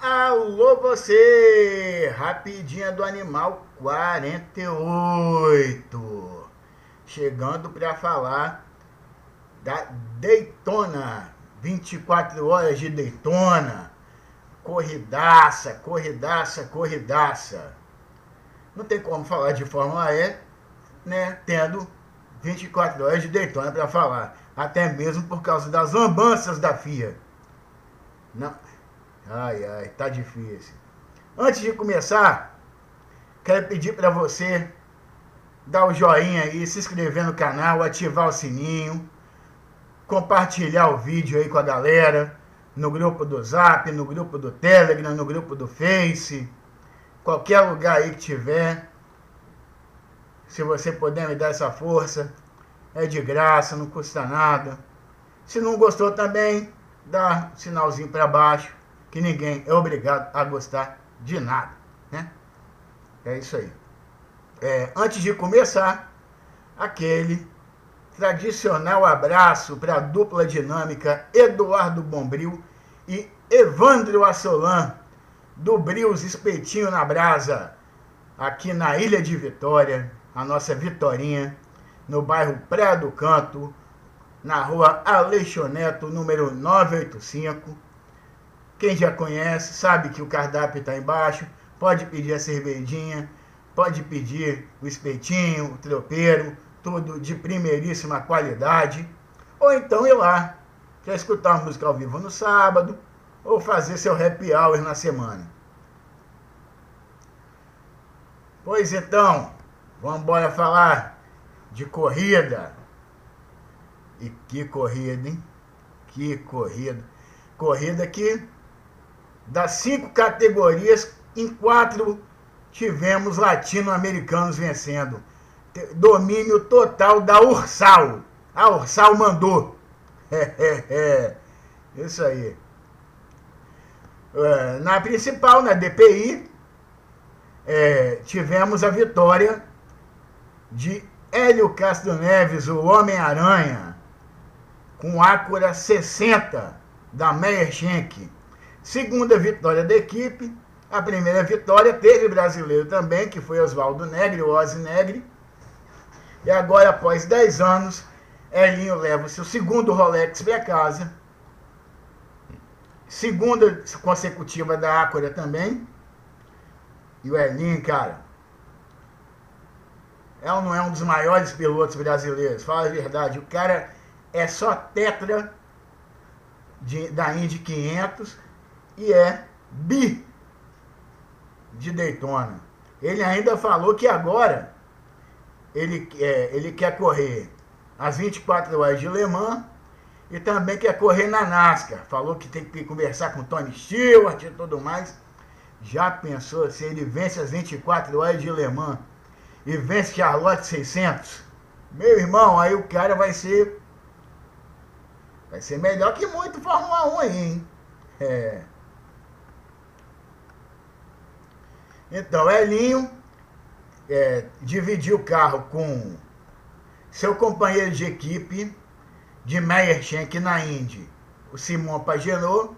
Alô você, rapidinha do animal 48, chegando para falar da Daytona, 24 horas de Daytona, corridaça, corridaça, corridaça. Não tem como falar de Fórmula E, né, tendo 24 horas de Daytona para falar, até mesmo por causa das lambanças da FIA. Não, ai, ai, tá difícil. Antes de começar, quero pedir para você dar o joinha aí, se inscrever no canal, ativar o sininho, compartilhar o vídeo aí com a galera, no grupo do Zap, no grupo do Telegram, no grupo do Face, qualquer lugar aí que tiver. Se você puder me dar essa força, é de graça, não custa nada. Se não gostou também, dá um sinalzinho para baixo, que ninguém é obrigado a gostar de nada, né? É isso aí. É, antes de começar, aquele tradicional abraço para a dupla dinâmica Eduardo Bombril e Evandro Assolan, do Brios Espetinho na Brasa, aqui na Ilha de Vitória, a nossa Vitorinha, no bairro Pré do Canto, na rua Aleixo Neto, número 985. Quem já conhece sabe que o cardápio está embaixo, pode pedir a cervejinha, pode pedir o espetinho, o tropeiro, tudo de primeiríssima qualidade. Ou então ir lá, quer escutar música ao vivo no sábado, ou fazer seu happy hour na semana. Pois então, vamos embora falar de corrida. E que corrida, hein? Que corrida. Corrida que das cinco categorias, em quatro tivemos latino-americanos vencendo domínio total da Ursal. A Ursal mandou. Isso aí. É, na principal, na DPI, é, tivemos a vitória de Hélio Castro Neves, o Homem-Aranha, com Acura 60 da Meyer Schenck. Segunda vitória da equipe. A primeira vitória teve brasileiro também, que foi Oswaldo Negri, o Ozzy Negri e agora, após 10 anos, Elinho leva o seu segundo Rolex para casa. Segunda consecutiva da Acura também. E o Elinho, cara, é não é um dos maiores pilotos brasileiros? Fala a verdade. O cara é só tetra de, da Indy 500 e é bi de Daytona. Ele ainda falou que agora ele, é, ele quer correr as 24 horas de Le Mans e também quer correr na NASCAR. Falou que tem que conversar com Tony Stewart e tudo mais. Já pensou se ele vence as 24 horas de Le Mans e vence Charlotte 600? Meu irmão, aí o cara vai ser. Vai ser melhor que muito Fórmula 1 aí, hein? É. Então, Elinho é, dividir o carro com seu companheiro de equipe de Meyer Shank na Indy, o Simon Pagenaud,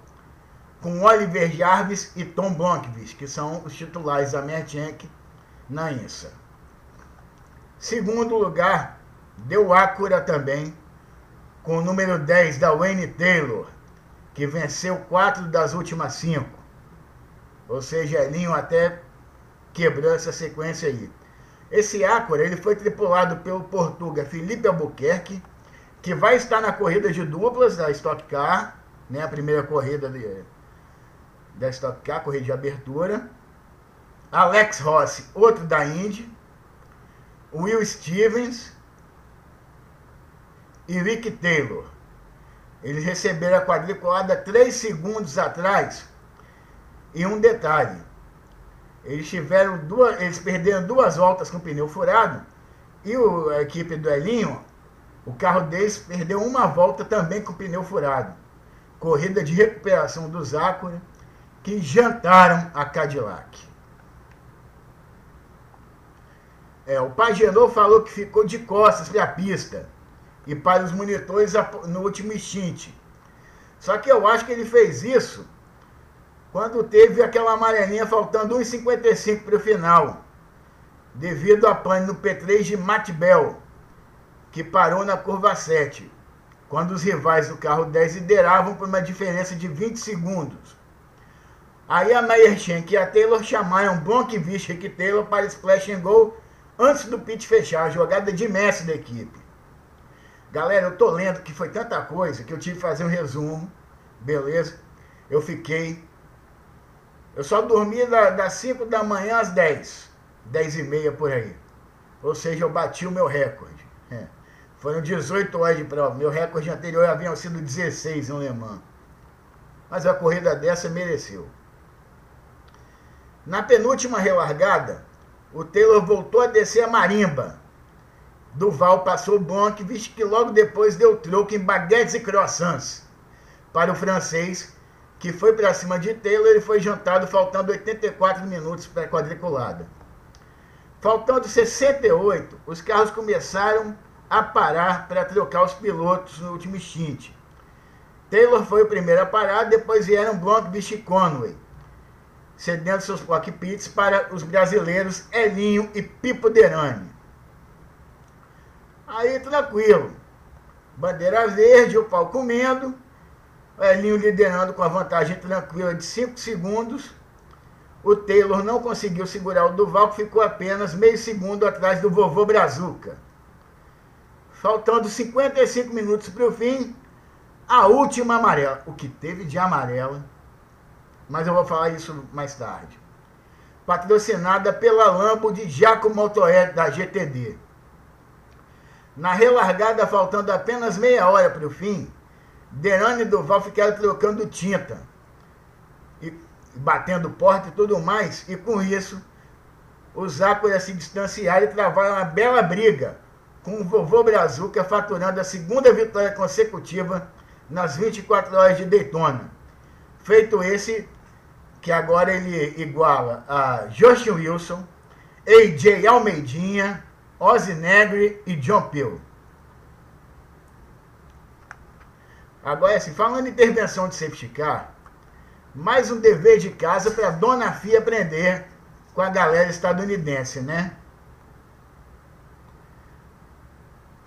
com Oliver Jarvis e Tom Blomqvist, que são os titulares da Meyer Shank na INSA. Segundo lugar, deu Acura também, com o número 10 da Wayne Taylor, que venceu quatro das últimas cinco. Ou seja, Elinho até quebrou essa sequência aí. Esse Acura ele foi tripulado pelo português Felipe Albuquerque, que vai estar na corrida de duplas da Stock Car, né, a primeira corrida de, da Stock Car, corrida de abertura. Alex Rossi, outro da Indy. Will Stevens e Rick Taylor. Eles receberam a quadriculada três segundos atrás. E um detalhe, eles tiveram duas, eles perderam duas voltas com o pneu furado e o, a equipe do Elinho, o carro deles perdeu uma volta também com o pneu furado. Corrida de recuperação dos Acura que jantaram a Cadillac. É, o Pagenot falou que ficou de costas para a pista e para os monitores no último instante. Só que eu acho que ele fez isso quando teve aquela amarelinha faltando 1,55 para o final, devido a pane no P3 de Matt Bell, que parou na curva 7, quando os rivais do carro 10 lideravam por uma diferença de 20 segundos. Aí a Meyer Shank e a Taylor chamaram Bronquist Rick Taylor para splash and go antes do pit fechar, a jogada de mestre da equipe. Galera, eu tô lendo que foi tanta coisa que eu tive que fazer um resumo, beleza? Eu fiquei. Eu só dormi das 5 da manhã às 10, 10 e meia por aí. Ou seja, eu bati o meu recorde. É. Foram 18 horas de prova. Meu recorde anterior havia sido 16 em Le Mans. Mas a corrida dessa mereceu. Na penúltima relargada, o Taylor voltou a descer a marimba Duval passou o Bonk, visto que logo depois deu troco em baguetes e croissants para o francês, que foi para cima de Taylor e foi jantado faltando 84 minutos para a quadriculada. Faltando 68, os carros começaram a parar para trocar os pilotos no último stint. Taylor foi o primeiro a parar, depois vieram Blanc, Bicho e Conway, cedendo seus cockpits para os brasileiros Elinho e Pipo Derani. Aí tranquilo. Bandeira verde, o pau comendo. Elinho liderando com a vantagem tranquila de 5 segundos. O Taylor não conseguiu segurar o Duval, que ficou apenas meio segundo atrás do vovô Brazuca. Faltando 55 minutos para o fim, a última amarela. O que teve de amarela, mas eu vou falar isso mais tarde. Patrocinada pela Lambo de Giacomo Motoé da GTD. Na relargada, faltando apenas meia hora para o fim, Derane e Duval ficaram trocando tinta, e batendo porta e tudo mais, e com isso, os Ácoras se distanciaram e travaram uma bela briga, com o vovô Brazuca faturando a segunda vitória consecutiva nas 24 horas de Daytona. Feito esse, que agora ele iguala a Josh Wilson, AJ Almeidinha, Ozzy Negri e John Peel. Agora, assim, falando em intervenção de safety car, mais um dever de casa para Dona Fia aprender com a galera estadunidense, né?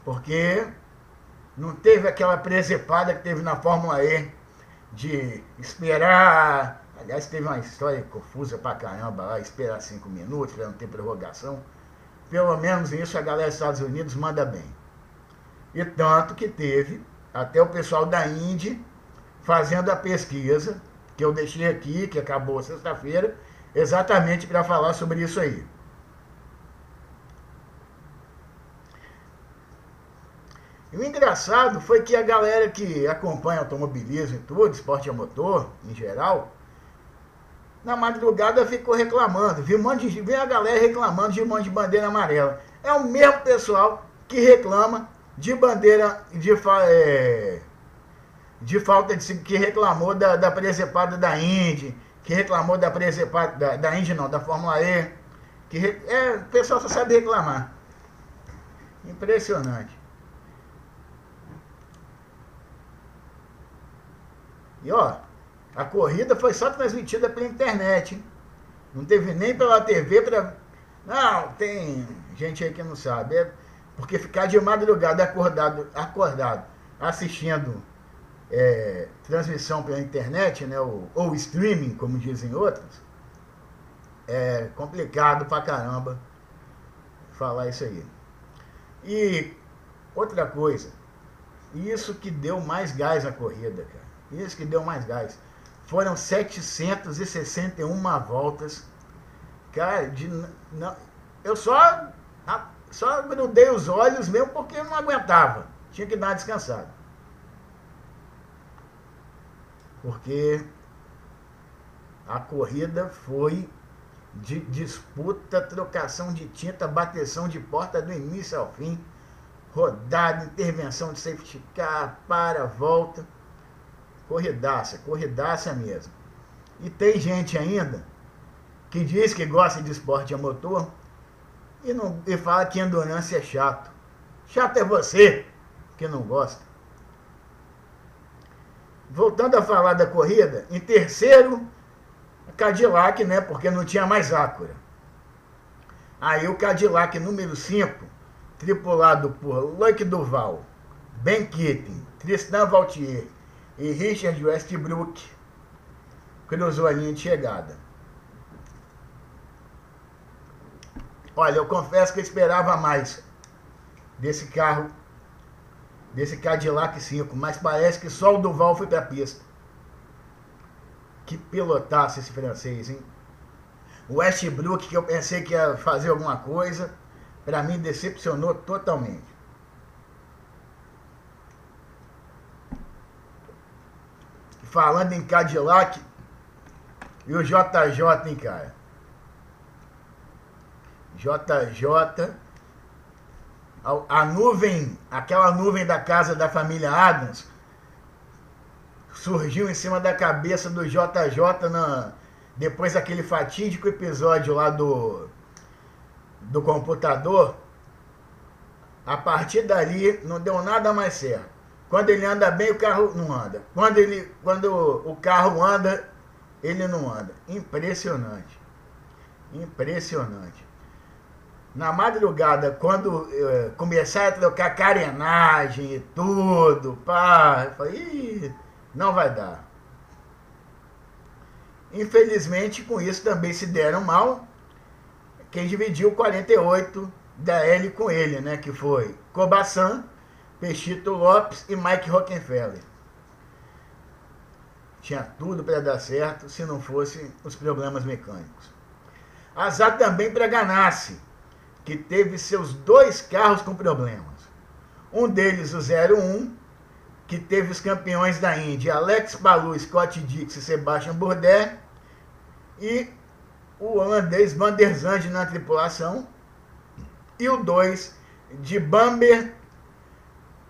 Porque não teve aquela presepada que teve na Fórmula E de esperar. Aliás, teve uma história confusa pra caramba lá, esperar cinco minutos para não ter prorrogação. Pelo menos isso a galera dos Estados Unidos manda bem. E tanto que teve até o pessoal da Indy fazendo a pesquisa, que eu deixei aqui, que acabou sexta-feira, exatamente para falar sobre isso aí. E o engraçado foi que a galera que acompanha automobilismo e tudo, esporte a motor, em geral, na madrugada ficou reclamando. Viu, um monte de, viu a galera reclamando de um monte de bandeira amarela. É o mesmo pessoal que reclama de bandeira de, é, de falta de que reclamou da, da presepada da Indy, que reclamou da presepada da, da Indy não, da Fórmula E. Que, é, o pessoal só sabe reclamar. Impressionante. E ó, a corrida foi só transmitida pela internet. Hein? Não teve nem pela TV para. Não, tem gente aí que não sabe. É porque ficar de madrugada acordado, acordado assistindo é, transmissão pela internet, né, ou, ou streaming, como dizem outros, é complicado pra caramba falar isso aí. E outra coisa, isso que deu mais gás à corrida, cara. Isso que deu mais gás. Foram 761 voltas. Cara, de, não, eu só, só grudei os olhos mesmo porque eu não aguentava. Tinha que dar uma descansada. Porque a corrida foi de disputa, trocação de tinta, bateção de porta do início ao fim, rodada, intervenção de safety car, para, volta. Corridaça, corridaça mesmo. E tem gente ainda que diz que gosta de esporte a motor e, não, e fala que endurance é chato. Chato é você que não gosta. Voltando a falar da corrida, em terceiro Cadillac, né? Porque não tinha mais Acura. Aí o Cadillac número 5, tripulado por Luke Duval, Ben Keating, Tristan Vautier e Richard Westbrook, cruzou a linha de chegada. Olha, eu confesso que eu esperava mais desse carro, desse Cadillac 5, mas parece que só o Duval foi para pista. Que pilotasse esse francês, hein? O Westbrook, que eu pensei que ia fazer alguma coisa, para mim decepcionou totalmente. Falando em Cadillac e o JJ, hein, cara? JJ, a, nuvem, aquela nuvem da casa da família Adams, surgiu em cima da cabeça do JJ na, depois daquele fatídico episódio lá do, do computador. A partir dali não deu nada mais certo. Quando ele anda bem, o carro não anda. Quando, ele, quando o carro anda, ele não anda. Impressionante. Impressionante. Na madrugada, quando eh, começar a trocar carenagem e tudo, pá, eu falei, não vai dar. Infelizmente, com isso também se deram mal quem dividiu 48 da L com ele, né? Que foi Cobaçan, Peixito Lopes e Mike Rockefeller. Tinha tudo para dar certo se não fossem os problemas mecânicos. Azar também para Ganassi que teve seus dois carros com problemas. Um deles, o 01, que teve os campeões da Indy, Alex Balu, Scott Dix e Sebastian Bourdais, e o holandês Van der na tripulação, e o 2 de Bamber,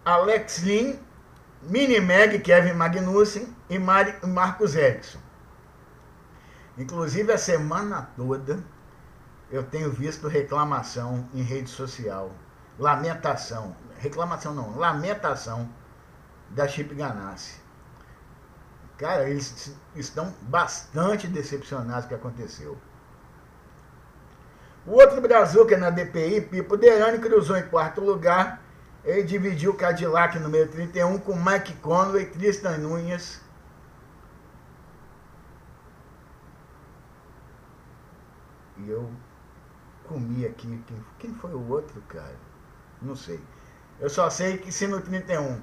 Alex Lin, Mini Mag, Kevin Magnussen e Marcos Ericsson. Inclusive a semana toda eu tenho visto reclamação em rede social, lamentação, reclamação não, lamentação da Chip Ganassi. Cara, eles estão bastante decepcionados com o que aconteceu. O outro que é na DPI, Pipo Derani, cruzou em quarto lugar. Ele dividiu o Cadillac número 31 com Mike Conway, Tristan Nunes e eu comi aqui. Quem, quem foi o outro, cara? Não sei. Eu só sei que se no 31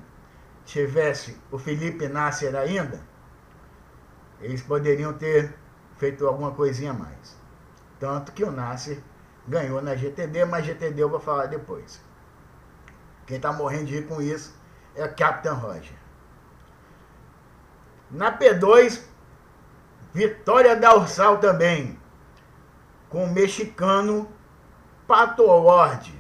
tivesse o Felipe Nasser ainda, eles poderiam ter feito alguma coisinha a mais. Tanto que o Nasser ganhou na GTD, mas GTD eu vou falar depois. Quem está morrendo de rir com isso é o Capitão Roger. Na P2, vitória da Ursal também, com o mexicano Pato Award,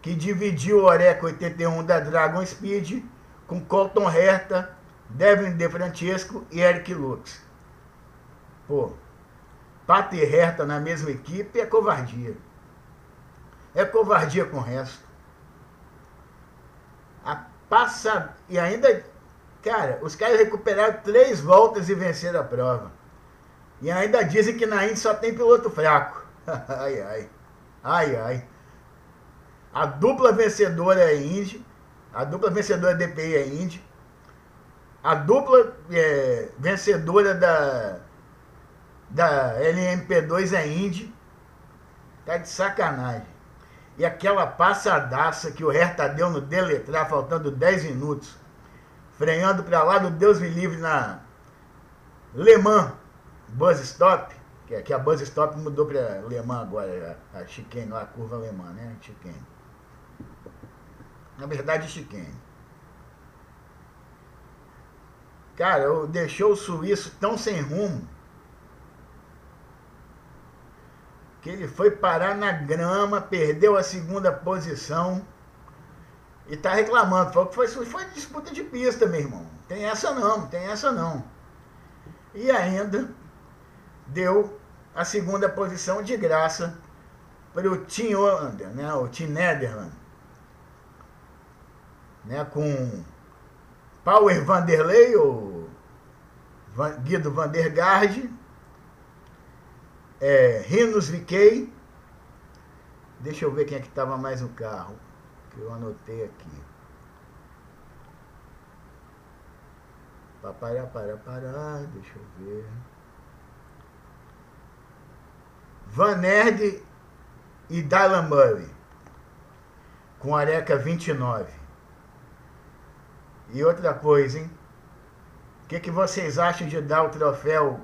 que dividiu o Oreca 81 da Dragon Speed com Colton Herta, Devin De Francesco e Eric Lux. Pô, Pato e Herta na mesma equipe é covardia. É covardia com o resto. A passa e ainda, cara, os caras recuperaram três voltas e venceram a prova. E ainda dizem que na Indy só tem piloto fraco. ai, ai. Ai, ai. A dupla vencedora é Indy. A dupla vencedora DPI é Indy. A dupla é, vencedora da, da LMP2 é Indy. Tá de sacanagem. E aquela passadaça que o Hertha deu no Deletrar, faltando 10 minutos. Freando para lá do Deus me livre na Le Mans Buzz Stop que, que a Buzz Stop mudou para alemã agora, a, a chicane, a curva alemã, né? Chicane. Na verdade, chicane. Cara, eu deixou o suíço tão sem rumo que ele foi parar na grama, perdeu a segunda posição e tá reclamando. Falou que foi, foi disputa de pista, meu irmão. Tem essa não, tem essa não. E ainda deu a segunda posição de graça para o Tim Hollander, né, o Tim Nederland, né, com Power Vanderlei, o Guido Vandergaard, é, Rinos VK. Deixa eu ver quem é que estava mais no carro. Que eu anotei aqui. Para, para, deixa eu ver. Van Nerd e Dylan Murray. Com Areca 29. E outra coisa, hein? O que, que vocês acham de dar o troféu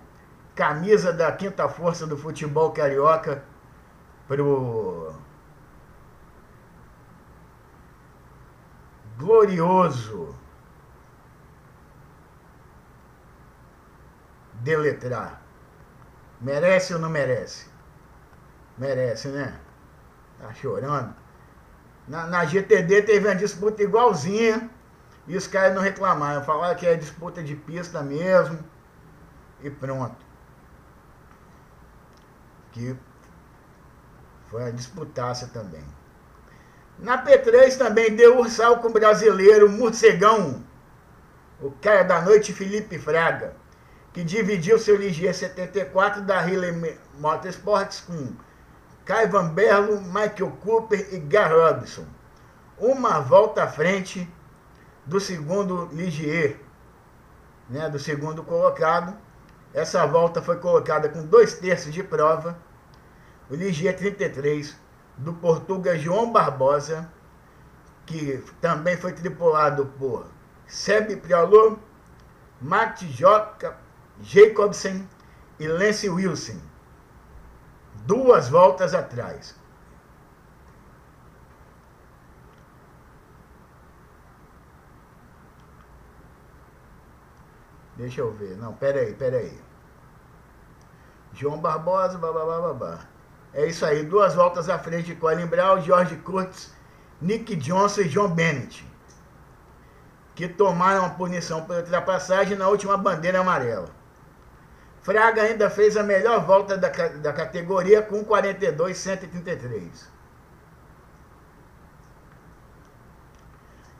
camisa da quinta força do futebol carioca pro glorioso deletrar? Merece ou não merece? Merece, né? Tá chorando. Na, na GTD teve uma disputa igualzinha e os caras não reclamaram. Falaram que é disputa de pista mesmo. E pronto. Que foi a disputaça também. Na P3 também deu ursal com o brasileiro Morcegão. O cara da noite, Felipe Fraga. Que dividiu seu Ligier 74 da Hilley Motorsports com Kai Van Berlo, Michael Cooper e Gar Robson. Uma volta à frente do segundo Ligier, né, do segundo colocado. Essa volta foi colocada com dois terços de prova. O Ligier 33 do português João Barbosa, que também foi tripulado por Seb Priolo, Matt Joca, Jacobsen e Lance Wilson. Duas voltas atrás. Deixa eu ver. Não, peraí, peraí. João Barbosa, babá, babá. É isso aí. Duas voltas à frente de Colin Brown, George Curtis, Nick Johnson e John Bennett. Que tomaram a punição por ultrapassagem na última bandeira amarela. Fraga ainda fez a melhor volta da, da categoria com 42,133.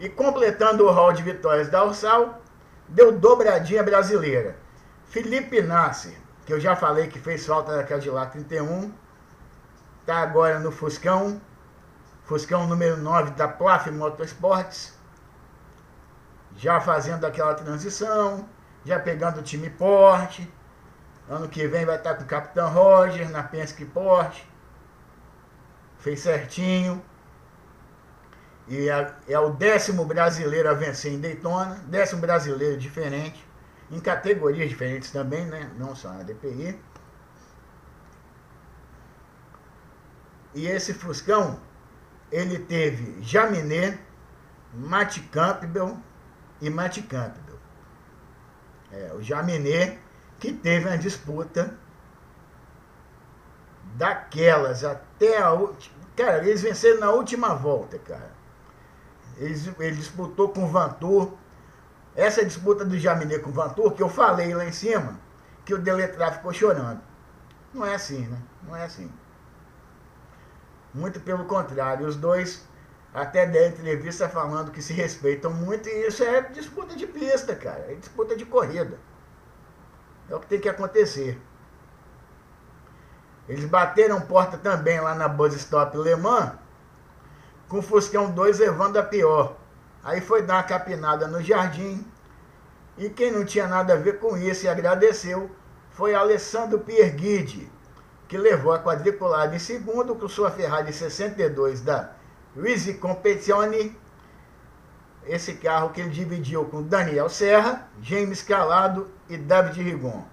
E completando o rol de vitórias da Ursal, deu dobradinha brasileira. Felipe Nasser, que eu já falei que fez falta na Cadillac 31, está agora no Fuscão, Fuscão número 9 da Plaf Motorsports, já fazendo aquela transição, já pegando o time Porsche. Ano que vem vai estar com o Capitão Roger na Penske Porsche. Fez certinho. E é, é, o décimo brasileiro a vencer em Daytona, décimo brasileiro diferente, em categorias diferentes também, né? Não só na DPI. E esse Fuscão, ele teve Jaminé, Matt Campbell e Matt Campbell. É, o Jaminé que teve uma disputa daquelas até a última. Cara, eles venceram na última volta, cara. Ele, ele disputou com o Vantur. Essa disputa do Jaminé com o Vantur, que eu falei lá em cima, que o Deletrar ficou chorando. Não é assim, né? Não é assim. Muito pelo contrário, os dois até deram entrevista falando que se respeitam muito e isso é disputa de pista, cara. É disputa de corrida. É o que tem que acontecer. Eles bateram porta também lá na Buzz Stop Le Mans com o Fuscão 2 levando a pior. Aí foi dar uma capinada no jardim. E quem não tinha nada a ver com isso e agradeceu foi Alessandro Pierguide, que levou a quadriculada em segundo com sua Ferrari 62 da Risi Competizione. Esse carro que ele dividiu com Daniel Serra, James Calado e David Rigon.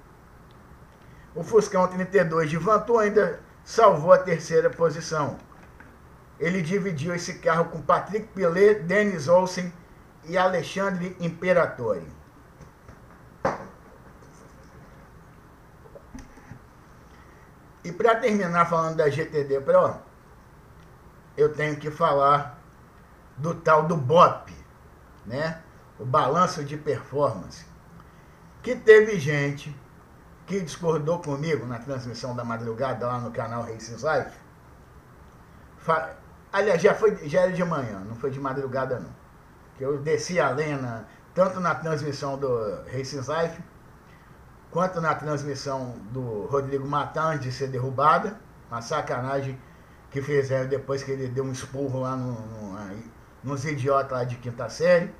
O Fuscão 32 de Vantu ainda salvou a terceira posição ele dividiu esse carro com Patrick Pilet, Dennis Olsen e Alexandre Imperatori. E para terminar falando da GTD Pro, eu tenho que falar do tal do BOP, né? O balanço de performance. Que teve gente que discordou comigo na transmissão da madrugada lá no canal Racing Life Aliás, já, foi, já era de manhã, não foi de madrugada não. Que eu desci a lenha, tanto na transmissão do Racing Life, quanto na transmissão do Rodrigo Matan de ser derrubada. Uma sacanagem que fizeram depois que ele deu um espurro lá no, no, nos idiotas lá de quinta série.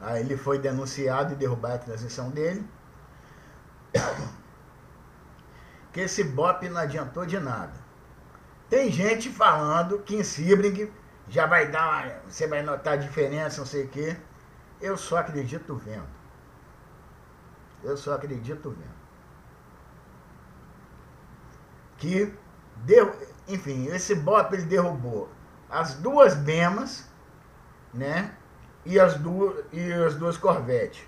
Aí ele foi denunciado e derrubaram a transmissão dele. Que esse BOP não adiantou de nada. Tem gente falando que em Sebring já vai dar, uma, você vai notar a diferença, não sei o quê. Eu só acredito vendo. Eu só acredito vendo. Que, deu, enfim, esse BOP ele derrubou as duas Bemas, né? E as duas, e as duas Corvettes.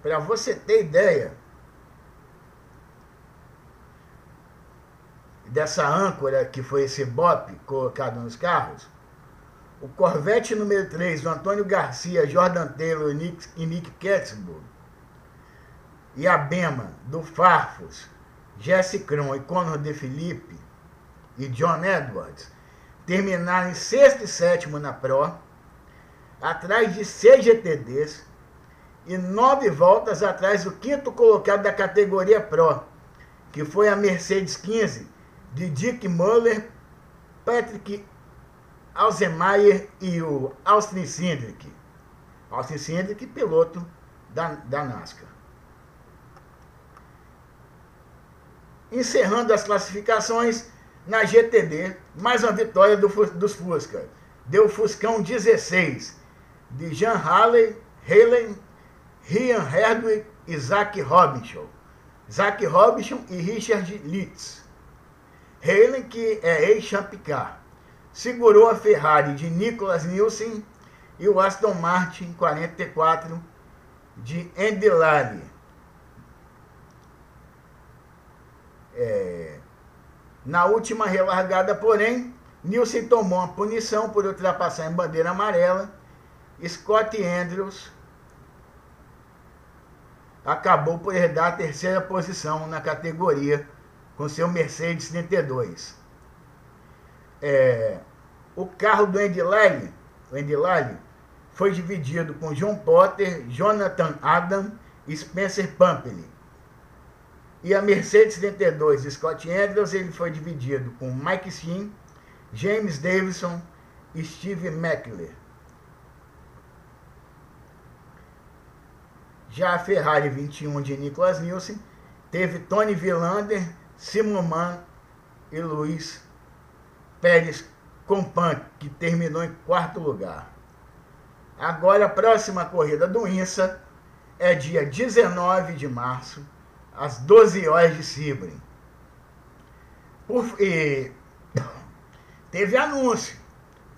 Para você ter ideia dessa âncora que foi esse BOP colocado nos carros, o Corvette número 3 do Antônio Garcia, Jordan Taylor e Nick, e Nick Katzburg, e a Bema do Farfus, Jesse Cron e Conor De Felipe e John Edwards terminaram em sexto e sétimo na Pro, atrás de seis GTDs e nove voltas atrás do quinto colocado da categoria Pro, que foi a Mercedes 15 de Dick Muller, Patrick Alzemeyer e o Austin Cindric. Austin Cindric, piloto da, da NASCAR. Encerrando as classificações, na GTD, mais uma vitória do, dos Fusca. Deu Fuscão 16, de Jean Halley, Halen, Ian Herdwick e Zach Robinson. Zach Robinson e Richard Litz. Halen, que é ex-Champcar, segurou a Ferrari de Nicholas Nielsen e o Aston Martin 44 de Lally. É, na última relargada, porém, Nilson tomou uma punição por ultrapassar em bandeira amarela. Scott Andrews acabou por herdar a terceira posição na categoria com seu Mercedes 32. É, o carro do Andy Lally, Andy Lally foi dividido com John Potter, Jonathan Adam e Spencer Pumpelly. E a Mercedes 72 Scott Andrews ele foi dividido com Mike Sim, James Davidson e Steve Meckler. Já a Ferrari 21 de Nicholas Nielsen teve Tony Villander, Simon Mann e Luiz Pérez Compan, que terminou em quarto lugar. Agora a próxima corrida do INSA é dia 19 de março, às 12 horas de e, teve anúncio.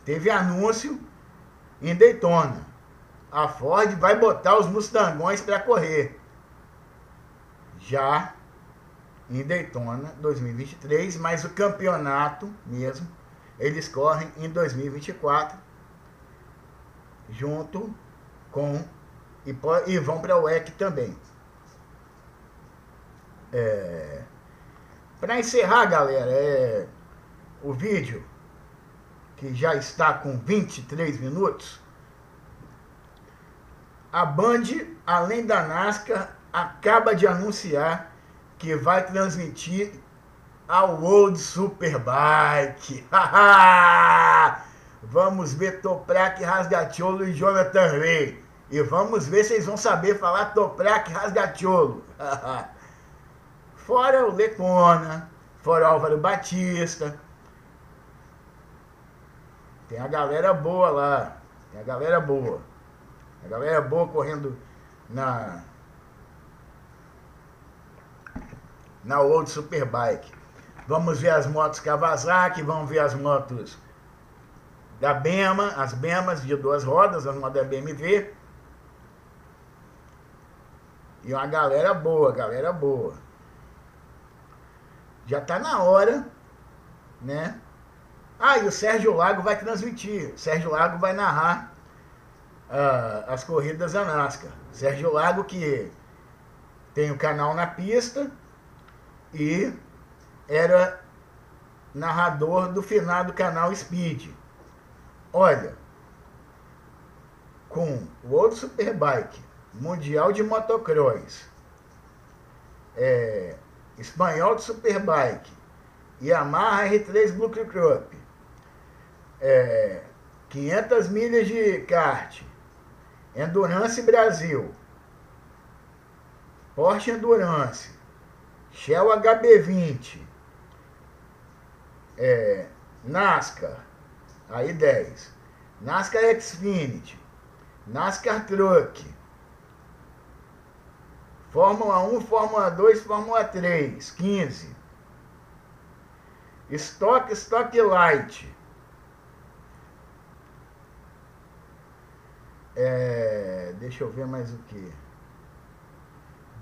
Teve anúncio em Daytona. A Ford vai botar os Mustangões para correr. Já em Daytona 2023, mas o campeonato mesmo, eles correm em 2024, junto com. E, e vão para o EC também. É, Para encerrar, galera, é, o vídeo, que já está com 23 minutos, a Band, além da NASCAR, acaba de anunciar que vai transmitir a World Superbike. vamos ver Toprak Rasgatiolo e Jonathan Ray. E vamos ver se eles vão saber falar Toprak Rasgatiolo. Fora o Lecona, fora o Álvaro Batista. Tem a galera boa lá. Tem a galera boa. A galera boa correndo na. Na Old Superbike. Vamos ver as motos Kawasaki, vamos ver as motos da Bema, as Bemas de duas rodas, as motos da BMW. E uma galera boa, galera boa já está na hora, né? Ah, e o Sérgio Lago vai transmitir. O Sérgio Lago vai narrar uh, as corridas da NASCAR. Sérgio Lago que tem o canal na pista e era narrador do final do canal Speed. Olha, com o outro Superbike, Mundial de Motocross, é, Espanhol de Superbike, Yamaha R3 Blue Crop, é, 500 milhas de kart, Endurance Brasil, Porsche Endurance, Shell HB20, é, NASCAR, aí 10, NASCAR Xfinity, NASCAR Truck, Fórmula 1, Fórmula 2, Fórmula 3, 15. Stock, Stock Light. É, deixa eu ver mais o que.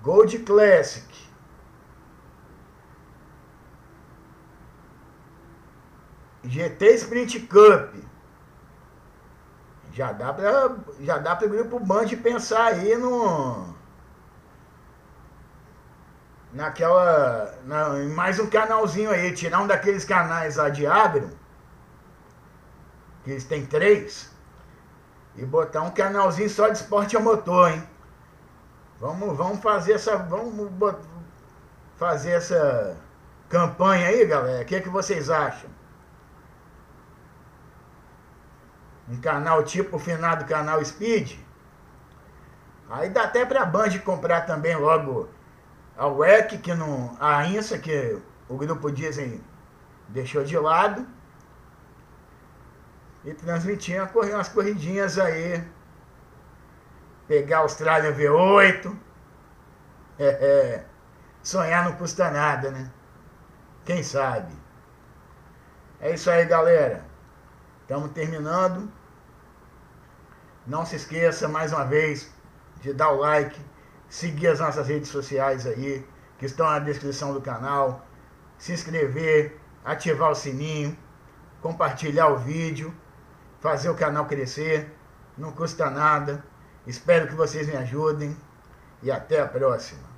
Gold Classic. GT Sprint Cup. Já dá para já dá para o grupo Band pensar aí no naquela na, mais um canalzinho aí, tirar um daqueles canais lá de agro, que eles têm três, e botar um canalzinho só de esporte a motor, hein? Vamos, vamos fazer essa. Vamos fazer essa campanha aí, galera. O que, é que vocês acham? Um canal tipo o finado canal Speed. Aí dá até pra Band comprar também logo a WEC, que não. A INSA, que o grupo dizem deixou de lado. E transmitia umas corridinhas aí pegar a Austrália V8. É, é, sonhar não custa nada, né? Quem sabe? É isso aí, galera. Estamos terminando. Não se esqueça, mais uma vez, de dar o like, seguir as nossas redes sociais aí, que estão na descrição do canal, se inscrever, ativar o sininho, compartilhar o vídeo, fazer o canal crescer, não custa nada. Espero que vocês me ajudem e até a próxima.